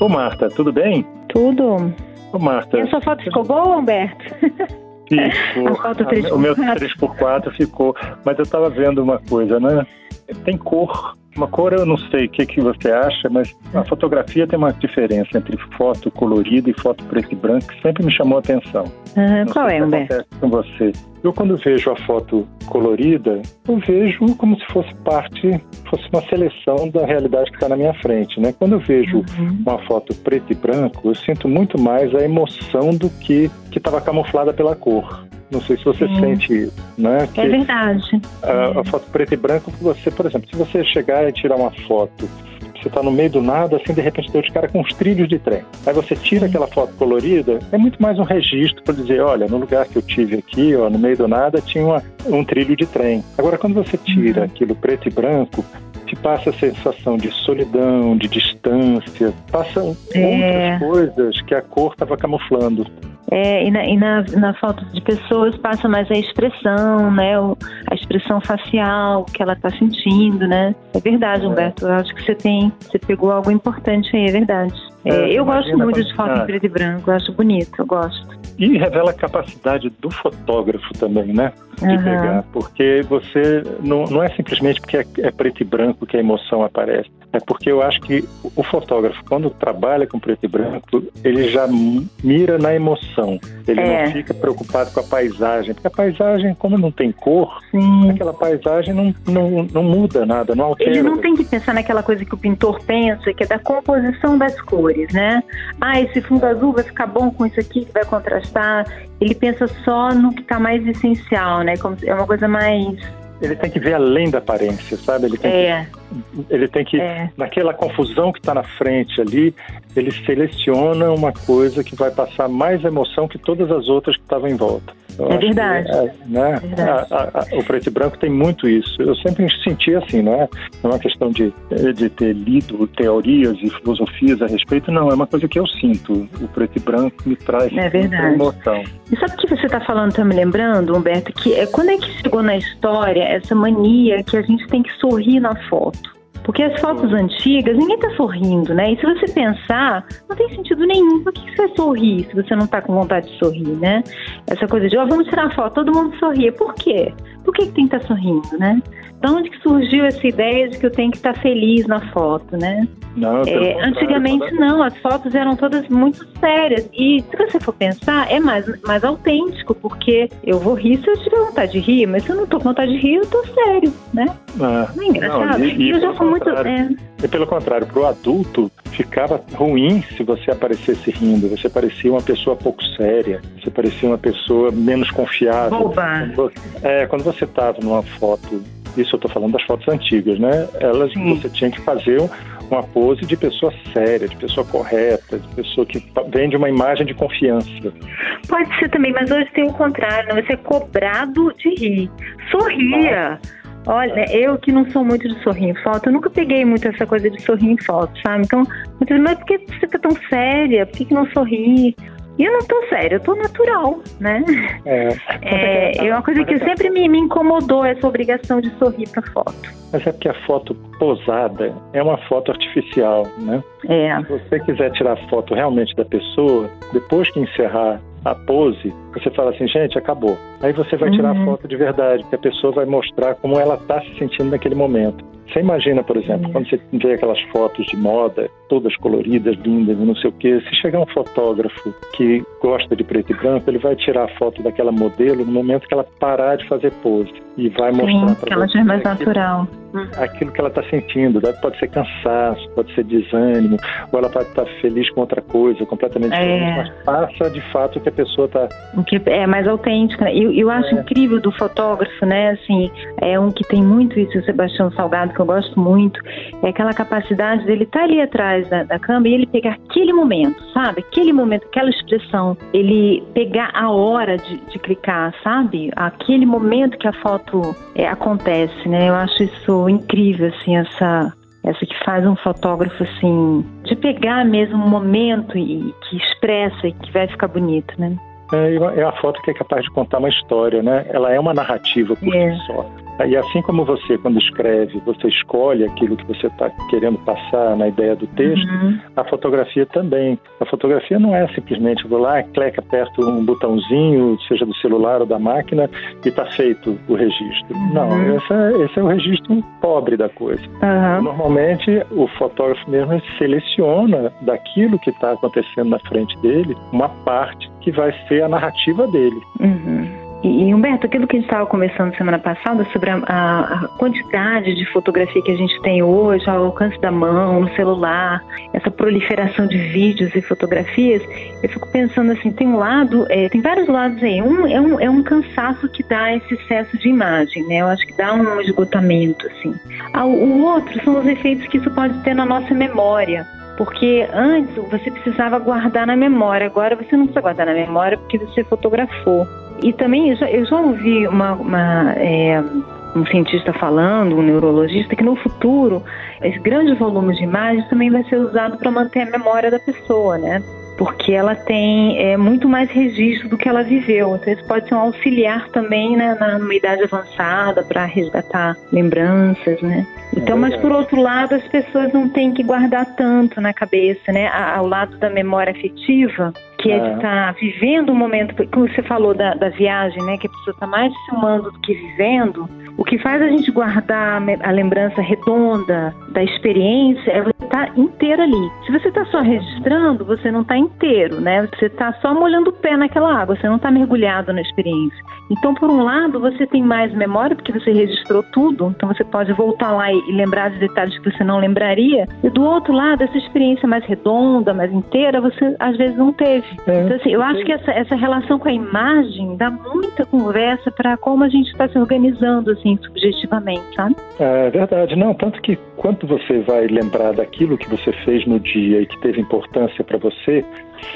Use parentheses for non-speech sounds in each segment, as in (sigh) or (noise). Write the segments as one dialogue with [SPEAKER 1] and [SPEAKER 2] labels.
[SPEAKER 1] Ô Marta, tudo bem?
[SPEAKER 2] Tudo.
[SPEAKER 1] Ô Marta.
[SPEAKER 2] E a sua foto ficou boa, Humberto? (laughs)
[SPEAKER 1] Ficou.
[SPEAKER 2] A foto 3x4.
[SPEAKER 1] O meu 3x4 ficou. Mas eu estava vendo uma coisa, né? Tem cor. Uma cor eu não sei o que, que você acha, mas a fotografia tem uma diferença entre foto colorida e foto preto e branco que sempre me chamou a atenção. Não
[SPEAKER 2] qual é, Humberto?
[SPEAKER 1] com você. Eu quando vejo a foto colorida, eu vejo como se fosse parte, fosse uma seleção da realidade que está na minha frente, né? Quando eu vejo
[SPEAKER 2] Uhum.
[SPEAKER 1] uma foto preto e branco, eu sinto muito mais a emoção do que que estava camuflada pela cor. Não sei se você
[SPEAKER 2] Sim.
[SPEAKER 1] sente, né? Que
[SPEAKER 2] É verdade.
[SPEAKER 1] a, a foto preto e branco, você, por exemplo, se você chegar e tirar uma foto, você está no meio do nada, assim, de repente deu de cara com uns trilhos de trem. Aí você tira aquela foto colorida, é muito mais um registro para dizer, olha, no lugar que eu tive aqui, ó, no meio do nada, tinha uma- um trilho de trem. Agora, quando você tira
[SPEAKER 2] Uhum.
[SPEAKER 1] aquilo preto e branco, te passa a sensação de solidão, de distância, passam
[SPEAKER 2] É.
[SPEAKER 1] outras coisas que a cor estava camuflando.
[SPEAKER 2] É, e na, e na, na foto de pessoas passa mais a expressão, né? o- a expressão facial, que ela está sentindo, né? É verdade,
[SPEAKER 1] É.
[SPEAKER 2] Humberto. Eu acho que você tem, você pegou algo importante aí, é verdade. É,
[SPEAKER 1] É,
[SPEAKER 2] eu gosto muito de foto em preto e branco, acho bonito, eu gosto.
[SPEAKER 1] E revela a capacidade do fotógrafo também, né? De
[SPEAKER 2] Aham.
[SPEAKER 1] pegar. Porque você. Não, não é simplesmente porque é, é preto e branco que a emoção aparece. É porque eu acho que o fotógrafo, quando trabalha com preto e branco, ele já mira na emoção. Ele
[SPEAKER 2] É.
[SPEAKER 1] não fica preocupado com a paisagem. Porque a paisagem, como não tem cor,
[SPEAKER 2] Sim.
[SPEAKER 1] aquela paisagem não, não, não muda nada, não altera.
[SPEAKER 2] Ele não tem que pensar naquela coisa que o pintor pensa, que é da composição das cores, né? Ah, esse fundo azul vai ficar bom com isso aqui, que vai contrastar. Ele pensa só no que está mais essencial, né? Como é uma coisa mais.
[SPEAKER 1] Ele tem que ver além da aparência, sabe? Ele tem
[SPEAKER 2] É,
[SPEAKER 1] que, ele tem que
[SPEAKER 2] é.
[SPEAKER 1] naquela confusão que está na frente ali, ele seleciona uma coisa que vai passar mais emoção que todas as outras que estavam em volta. Eu
[SPEAKER 2] É verdade.
[SPEAKER 1] é, né?
[SPEAKER 2] Verdade.
[SPEAKER 1] A- a- a- o preto e branco tem muito isso. Eu sempre senti assim, não é? Não é uma questão de, de ter lido teorias e filosofias a respeito, não. É uma coisa que eu sinto. O preto e branco me traz
[SPEAKER 2] É verdade.
[SPEAKER 1] emoção.
[SPEAKER 2] E sabe o que você está falando, tá me lembrando, Humberto? Que é quando é que chegou na história essa mania que a gente tem que sorrir na foto? Porque as fotos antigas, ninguém tá sorrindo, né? E se você pensar, não tem sentido nenhum. Por que você vai sorrir se você não tá com vontade de sorrir, né? Essa coisa de, ó, vamos tirar foto, todo mundo sorria. Por quê? Por que, que tem que estar sorrindo, né? De onde que surgiu essa ideia de que eu tenho que estar feliz na foto, né?
[SPEAKER 1] Não,
[SPEAKER 2] É, antigamente não, as fotos eram todas muito sérias. E se você for pensar, é mais, mais autêntico, porque eu vou rir se eu tiver vontade de rir, mas se eu não tô com vontade de rir, eu tô sério, né?
[SPEAKER 1] Ah,
[SPEAKER 2] Não é engraçado?
[SPEAKER 1] Não, e- e
[SPEAKER 2] eu já
[SPEAKER 1] pelo
[SPEAKER 2] fui muito.
[SPEAKER 1] contrário.
[SPEAKER 2] é,
[SPEAKER 1] E pelo contrário, para o adulto ficava ruim se você aparecesse rindo. Você parecia uma pessoa pouco séria, você parecia uma pessoa menos confiável.
[SPEAKER 2] Boba.
[SPEAKER 1] Quando você- É, quando você estava numa foto, isso eu estou falando das fotos antigas, né? Elas
[SPEAKER 2] Sim.
[SPEAKER 1] você tinha que fazer um- uma pose de pessoa séria, de pessoa correta, de pessoa que vende uma imagem de confiança.
[SPEAKER 2] Pode ser também, mas hoje tem o contrário, né? Você é cobrado de rir. Sorria. Olha, eu que não sou muito de sorrir em foto, eu nunca peguei muito essa coisa de sorrir em foto, sabe? Então, mas por que você tá tão séria? Por que, que não sorri? E eu não tô séria, eu tô natural, né?
[SPEAKER 1] É, (laughs)
[SPEAKER 2] É, é uma coisa que sempre me, me incomodou, essa obrigação de sorrir pra foto.
[SPEAKER 1] mas é porque a foto posada é uma foto artificial, né?
[SPEAKER 2] É,
[SPEAKER 1] Se você quiser tirar foto realmente da pessoa, depois que encerrar a pose, você fala assim, gente, acabou. Aí você vai tirar a
[SPEAKER 2] Uhum.
[SPEAKER 1] foto de verdade, que a pessoa vai mostrar como ela está se sentindo naquele momento. Você imagina, por exemplo,
[SPEAKER 2] Uhum.
[SPEAKER 1] quando você vê aquelas fotos de moda, todas coloridas, lindas, e não sei o quê, se chegar um fotógrafo que gosta de preto e branco, ele vai tirar a foto daquela modelo no momento que ela parar de fazer pose e vai
[SPEAKER 2] sim,
[SPEAKER 1] mostrar para
[SPEAKER 2] ela
[SPEAKER 1] você
[SPEAKER 2] já é mais natural.
[SPEAKER 1] Aquilo que ela está sentindo. Né? Pode ser cansaço, pode ser desânimo, ou ela pode estar feliz com outra coisa, completamente
[SPEAKER 2] É.
[SPEAKER 1] diferente, mas passa de fato que a pessoa tá está.
[SPEAKER 2] É mais autêntico. né? Eu, eu acho
[SPEAKER 1] É.
[SPEAKER 2] incrível do fotógrafo, né? Assim, é um que tem muito isso, o Sebastião Salgado, que eu gosto muito. É aquela capacidade dele estar ali atrás da, da câmera e ele pegar aquele momento, sabe? Aquele momento, aquela expressão. Ele pegar a hora de, de clicar, sabe? Aquele momento que a foto é, acontece, né? Eu acho isso incrível, assim, essa essa que faz um fotógrafo assim de pegar mesmo um momento e que expressa e que vai ficar bonito, né?
[SPEAKER 1] É, é uma foto que é capaz de contar uma história, né? Ela é uma narrativa por
[SPEAKER 2] É.
[SPEAKER 1] si só. E assim como você, quando escreve, você escolhe aquilo que você está querendo passar na ideia do texto,
[SPEAKER 2] Uhum.
[SPEAKER 1] a fotografia também. A fotografia não é simplesmente vou lá, clica, aperto um botãozinho, seja do celular ou da máquina, e está feito o registro.
[SPEAKER 2] Uhum.
[SPEAKER 1] Não, esse é, esse é o registro pobre da coisa.
[SPEAKER 2] Aham.
[SPEAKER 1] Normalmente, o fotógrafo mesmo ele seleciona daquilo que está acontecendo na frente dele uma parte que vai ser a narrativa dele.
[SPEAKER 2] Uhum. E, Humberto, aquilo que a gente estava conversando semana passada sobre a, a- quantidade de fotografia que a gente tem hoje ao alcance da mão, no celular, essa proliferação de vídeos e fotografias, eu fico pensando assim, tem um lado, é, tem vários lados aí. Um é, um é um cansaço que dá esse excesso de imagem, né? Eu acho que dá um esgotamento, assim. Ah, o outro são os efeitos que isso pode ter na nossa memória. Porque antes você precisava guardar na memória, agora você não precisa guardar na memória porque você fotografou. E também eu já, eu já ouvi uma, uma, é, um cientista falando, um neurologista, que no futuro esse grande volume de imagens também vai ser usado para manter a memória da pessoa, né? Porque ela tem é, muito mais registro do que ela viveu. Então isso pode ser um auxiliar também né, na, numa idade avançada para resgatar lembranças, né? Então, mas por outro lado, as pessoas não têm que guardar tanto na cabeça, né? Ao lado da memória afetiva, que é de
[SPEAKER 1] É.
[SPEAKER 2] estar vivendo o momento, como você falou da, da viagem, né? Que a pessoa está mais filmando do que vivendo. O que faz a gente guardar a lembrança redonda da experiência é estar inteiro ali. Se você está só registrando, você não está inteiro, né? Você está só molhando o pé naquela água, você não está mergulhado na experiência. Então, por um lado, você tem mais memória, porque você registrou tudo, então você pode voltar lá e, lembrar de detalhes que você não lembraria. E do outro lado, essa experiência mais redonda, mais inteira, você às vezes não teve.
[SPEAKER 1] É.
[SPEAKER 2] Então, assim, eu acho que essa, essa relação com a imagem dá muita conversa para como a gente está se organizando, assim, subjetivamente, sabe?
[SPEAKER 1] É verdade, não, tanto que quando você vai lembrar daquilo que você fez no dia e que teve importância para você,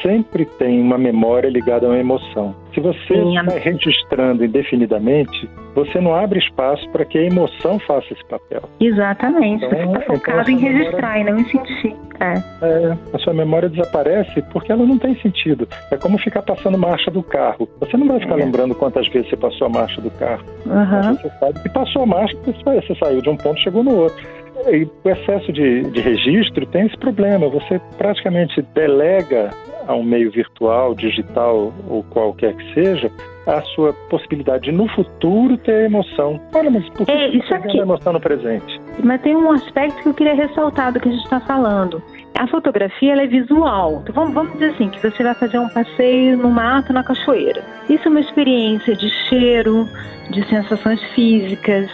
[SPEAKER 1] sempre tem uma memória ligada a uma emoção. Se você vai registrando indefinidamente, você não abre espaço para que a emoção faça esse papel.
[SPEAKER 2] Exatamente.
[SPEAKER 1] Então,
[SPEAKER 2] você está
[SPEAKER 1] então
[SPEAKER 2] focado
[SPEAKER 1] essa
[SPEAKER 2] em
[SPEAKER 1] memória-
[SPEAKER 2] registrar e não em sentir. É.
[SPEAKER 1] É, a sua memória desaparece porque ela não tem sentido. É como ficar passando marcha do carro. Você não vai ficar
[SPEAKER 2] É.
[SPEAKER 1] lembrando quantas vezes você passou a marcha do carro.
[SPEAKER 2] Aham.
[SPEAKER 1] Você sabe que passou a marcha, você você saiu de um ponto e chegou no outro. E o excesso de, de registro tem esse problema. Você praticamente delega a um meio virtual, digital ou qualquer que seja, a sua possibilidade de no futuro ter emoção. Olha, mas por que
[SPEAKER 2] É, isso
[SPEAKER 1] está
[SPEAKER 2] aqui-
[SPEAKER 1] emoção no presente?
[SPEAKER 2] Mas tem um aspecto que eu queria ressaltar do que a gente está falando. A fotografia ela é visual. Então vamos, vamos dizer assim, que você vai fazer um passeio no mato, na cachoeira. Isso é uma experiência de cheiro, de sensações físicas,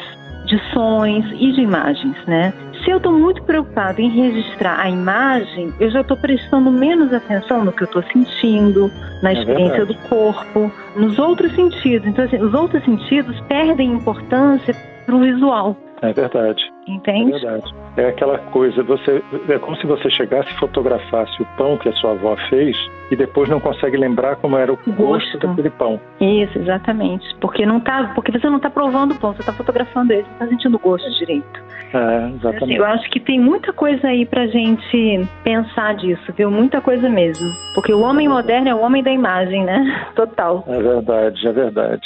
[SPEAKER 2] de sons e de imagens, né? Se eu estou muito preocupado em registrar a imagem, eu já estou prestando menos atenção no que eu estou sentindo, na
[SPEAKER 1] É
[SPEAKER 2] experiência
[SPEAKER 1] verdade.
[SPEAKER 2] do corpo, nos outros sentidos. Então, assim, os outros sentidos perdem importância para o visual,
[SPEAKER 1] É verdade. É
[SPEAKER 2] entende?
[SPEAKER 1] verdade. É aquela coisa, você é como se você chegasse e fotografasse o pão que a sua avó fez e depois não consegue lembrar como era o gosto,
[SPEAKER 2] Gosto.
[SPEAKER 1] daquele pão.
[SPEAKER 2] Isso, exatamente. Porque não tá, porque você não está provando o pão, você está fotografando ele, você está sentindo o gosto direito.
[SPEAKER 1] É,
[SPEAKER 2] Assim,
[SPEAKER 1] exatamente.
[SPEAKER 2] eu acho que tem muita coisa aí pra gente pensar disso, viu? Muita coisa mesmo. Porque o homem moderno é o homem da imagem, né? (laughs) Total.
[SPEAKER 1] É verdade, é verdade.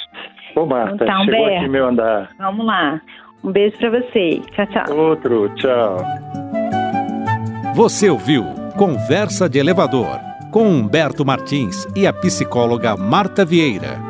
[SPEAKER 1] Ô, Marta,
[SPEAKER 2] Então,
[SPEAKER 1] chegou
[SPEAKER 2] Humberto.
[SPEAKER 1] aqui meu andar.
[SPEAKER 2] Vamos lá. Um beijo pra você. Tchau, tchau.
[SPEAKER 1] Outro, tchau.
[SPEAKER 3] Você ouviu Conversa de Elevador com Humberto Martins e a psicóloga Marta Vieira.